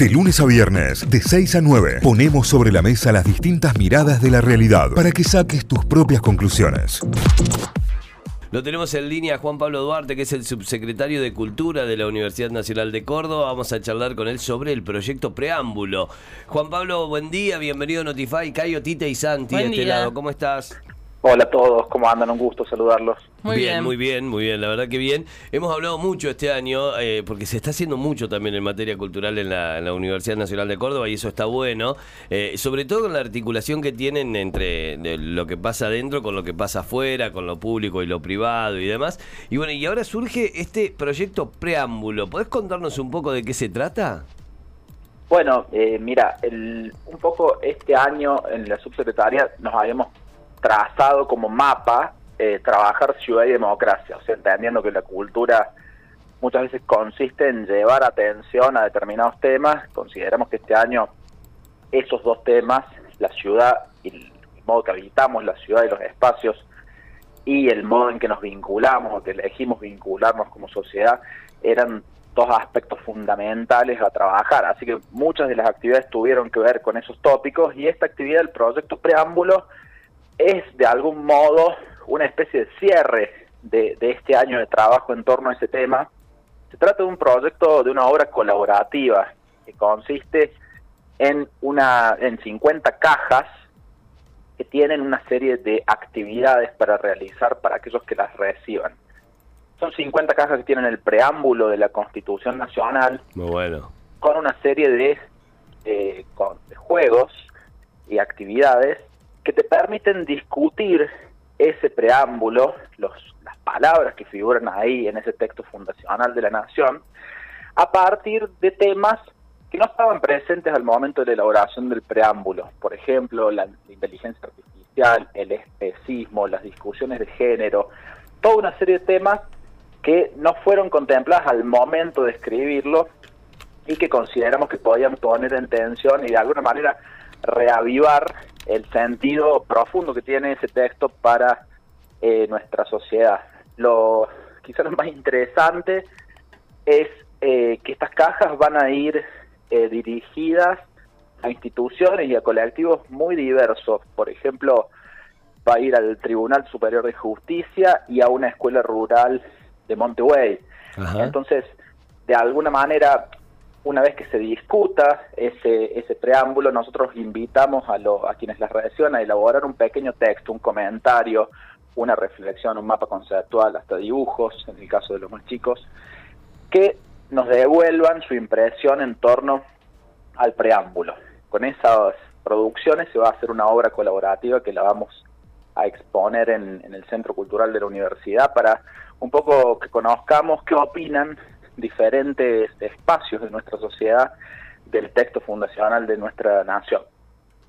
De lunes a viernes, de 6 a 9, ponemos sobre la mesa las distintas miradas de la realidad para que saques tus propias conclusiones. Lo tenemos en línea Juan Pablo Duarte, que es el subsecretario de Cultura de la Universidad Nacional de Córdoba. Vamos a charlar con él sobre el proyecto Preámbulo. Juan Pablo, buen día, bienvenido a Notify. Cayo, Tita y Santi de este lado, ¿cómo estás? Hola a todos, ¿cómo andan? Un gusto saludarlos. Muy bien, muy bien, muy bien, la verdad que bien. Hemos hablado mucho este año, eh, porque se está haciendo mucho también en materia cultural en la, Universidad Nacional de Córdoba y eso está bueno, eh, sobre todo con la articulación que tienen entre lo que pasa adentro con lo que pasa afuera, con lo público y lo privado y demás. Y bueno, y ahora surge este proyecto preámbulo. ¿Podés contarnos un poco de qué se trata? Bueno, eh, mira, un poco este año en la subsecretaría nos habíamos trazado como mapa eh, trabajar ciudad y democracia, o sea, entendiendo que la cultura muchas veces consiste en llevar atención a determinados temas, consideramos que este año esos dos temas, la ciudad y el modo que habitamos la ciudad y los espacios, y el modo en que nos vinculamos o que elegimos vincularnos como sociedad, eran dos aspectos fundamentales a trabajar. Así que muchas de las actividades tuvieron que ver con esos tópicos y esta actividad, el proyecto Preámbulo, es de algún modo una especie de cierre de, este año de trabajo en torno a ese tema. Se trata de un proyecto, de una obra colaborativa que consiste en, una, en 50 cajas que tienen una serie de actividades para realizar para aquellos que las reciban. Son 50 cajas que tienen el preámbulo de la Constitución Nacional. Muy bueno. Con una serie de, de juegos y actividades que te permiten discutir ese preámbulo, las palabras que figuran ahí en ese texto fundacional de la Nación, a partir de temas que no estaban presentes al momento de la elaboración del preámbulo. Por ejemplo, la, inteligencia artificial, el especismo, las discusiones de género, toda una serie de temas que no fueron contempladas al momento de escribirlo y que consideramos que podían poner en tensión y de alguna manera reavivar el sentido profundo que tiene ese texto para eh, nuestra sociedad. Lo quizás lo más interesante es eh, que estas cajas van a ir eh, dirigidas a instituciones y a colectivos muy diversos. Por ejemplo, va a ir al Tribunal Superior de Justicia y a una escuela rural de Montevideo. Entonces, de alguna manera, una vez que se discuta ese, ese preámbulo, nosotros invitamos a, a quienes las reciban a elaborar un pequeño texto, un comentario, una reflexión, un mapa conceptual, hasta dibujos, en el caso de los más chicos, que nos devuelvan su impresión en torno al preámbulo. Con esas producciones se va a hacer una obra colaborativa que la vamos a exponer en, en el Centro Cultural de la Universidad para un poco que conozcamos qué opinan diferentes espacios de nuestra sociedad del texto fundacional de nuestra nación.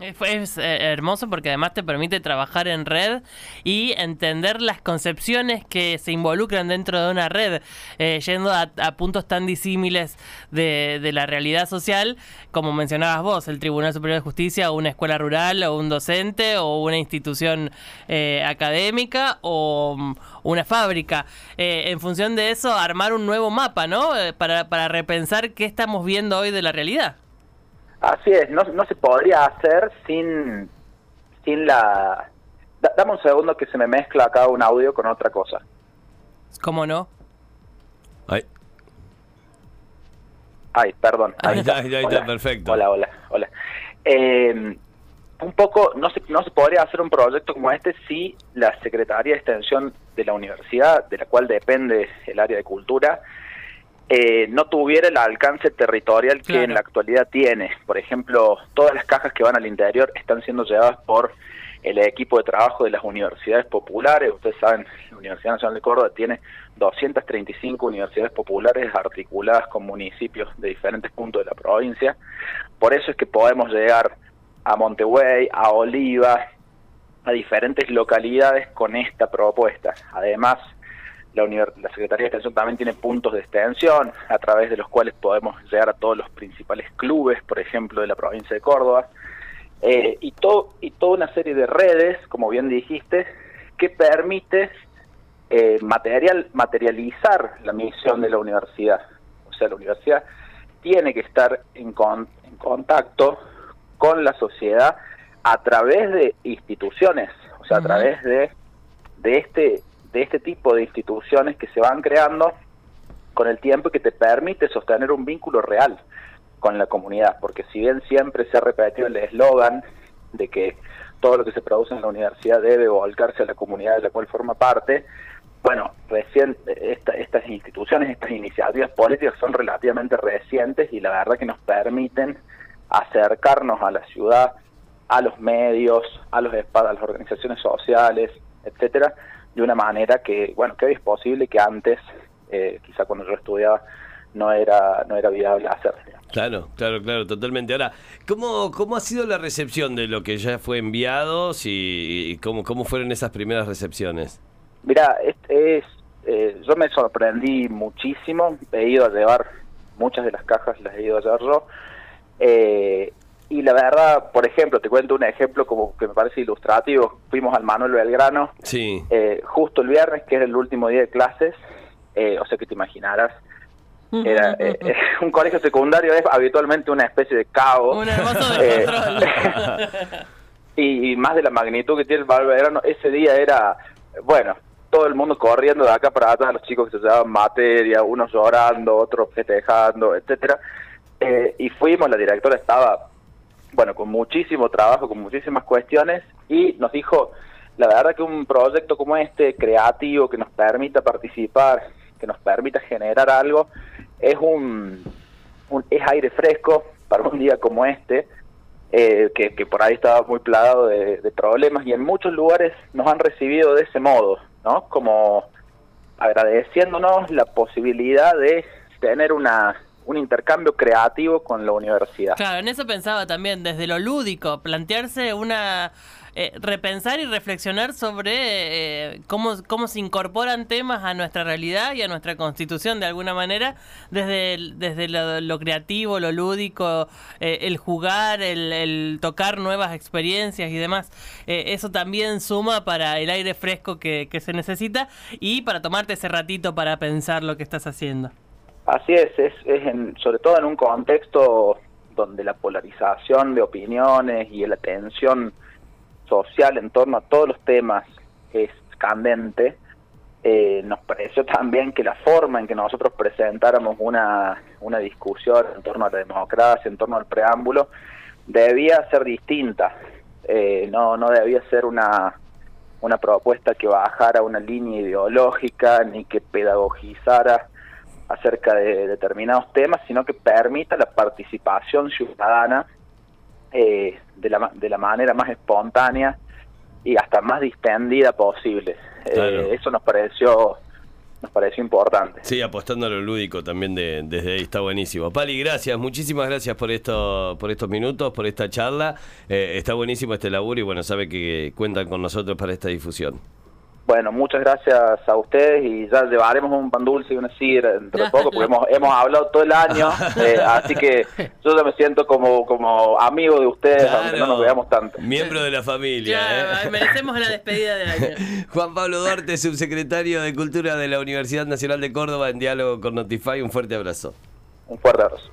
Es, eh, hermoso porque además te permite trabajar en red y entender las concepciones que se involucran dentro de una red, eh, yendo a, puntos tan disímiles de, la realidad social, como mencionabas vos, el Tribunal Superior de Justicia, una escuela rural, o un docente, o una institución eh, académica, o mm, una fábrica. en función de eso, armar un nuevo mapa, ¿no? para repensar qué estamos viendo hoy de la realidad. Así es, no, no se podría hacer sin, sin la... dame un segundo que se me mezcla acá un audio con otra cosa. ¿Cómo no? Ay. Ay, perdón. Ahí está, ahí está, perfecto. Hola, hola, hola. Eh, un poco, no se, no se podría hacer un proyecto como este si la Secretaría de Extensión de la universidad, de la cual depende el área de cultura, eh, no tuviera el alcance territorial que en la actualidad tiene. Por ejemplo, todas las cajas que van al interior están siendo llevadas por el equipo de trabajo de las universidades populares. Ustedes saben, la Universidad Nacional de Córdoba tiene 235 universidades populares articuladas con municipios de diferentes puntos de la provincia. Por eso es que podemos llegar a Montevideo, a Oliva, a diferentes localidades con esta propuesta. Además, la, la Secretaría de Extensión también tiene puntos de extensión a través de los cuales podemos llegar a todos los principales clubes, por ejemplo, de la provincia de Córdoba, eh, y, todo, y toda una serie de redes, como bien dijiste, que permite eh, material, materializar la misión de la universidad. O sea, la universidad tiene que estar en, en contacto con la sociedad a través de instituciones, o sea, a través de, de, este, de este tipo de instituciones que se van creando con el tiempo y que te permite sostener un vínculo real con la comunidad, porque si bien siempre se ha repetido el eslogan de que todo lo que se produce en la universidad debe volcarse a la comunidad de la cual forma parte, bueno, recién estas instituciones, estas iniciativas políticas son relativamente recientes y la verdad que nos permiten acercarnos a la ciudad, a los medios, a los a las organizaciones sociales, etcétera, de una manera que, bueno, que hoy es posible que antes, eh, quizá cuando yo estudiaba, no era, no era viable hacer. Claro, claro, claro, totalmente. Ahora, ¿cómo, ¿cómo ha sido la recepción de lo que ya fue enviado y, cómo, cómo fueron esas primeras recepciones? Mira, es, eh, yo me sorprendí muchísimo, he ido a llevar muchas de las cajas, las he ido a llevar yo, eh, y la verdad, por ejemplo, te cuento un ejemplo como que me parece ilustrativo, fuimos al Manuel Belgrano, sí. Eh, justo el viernes, que es el último día de clases, o sea que te imaginarás, era un colegio secundario es habitualmente una especie de caos. Un eh, y, y, más de la magnitud que tiene el Belgrano, ese día era, bueno, todo el mundo corriendo de acá para allá, los chicos que se llevaban materia, unos llorando, otros festejando, etcétera. Eh, y fuimos, la directora estaba, bueno, con muchísimo trabajo, con muchísimas cuestiones, y nos dijo, la verdad que un proyecto como este, creativo, que nos permita participar, que nos permita generar algo, es un, es aire fresco para un día como este, eh, que, que, por ahí estaba muy plagado de problemas, y en muchos lugares nos han recibido de ese modo, ¿no? Como agradeciéndonos la posibilidad de tener una un intercambio creativo con la universidad. Claro, en eso pensaba también, desde lo lúdico, plantearse una... Eh, repensar y reflexionar sobre eh, cómo, cómo se incorporan temas a nuestra realidad y a nuestra constitución de alguna manera, desde, desde lo, creativo, lo lúdico, eh, el jugar, el, tocar nuevas experiencias y demás. eso también suma para el aire fresco que se necesita y para tomarte ese ratito para pensar lo que estás haciendo. Así es, es, sobre todo en un contexto donde la polarización de opiniones y la tensión social en torno a todos los temas es candente, eh, nos pareció también que la forma en que nosotros presentáramos una, una discusión en torno a la democracia, en torno al preámbulo, debía ser distinta, eh, no, no debía ser una, una propuesta que bajara una línea ideológica ni que pedagogizara acerca de determinados temas, sino que permita la participación ciudadana eh, de, la, de la manera más espontánea y hasta más distendida posible. Eh, eso nos pareció nos pareció importante. Sí, apostando a lo lúdico también de, desde ahí, está buenísimo. Pali, gracias, muchísimas gracias por esto, por estos minutos, por esta charla. Eh, está buenísimo este laburo y bueno, sabe que cuentan con nosotros para esta difusión. Bueno, muchas gracias a ustedes y ya llevaremos un pan dulce y una sidra dentro de poco, porque hemos, hemos hablado todo el año, eh, así que yo ya me siento como, como amigo de ustedes, aunque no nos veamos tanto. Miembro de la familia. Ya, ¿eh? merecemos la despedida del año. Juan Pablo Duarte, subsecretario de Cultura de la Universidad Nacional de Córdoba, en diálogo con Notify, un fuerte abrazo. Un fuerte abrazo.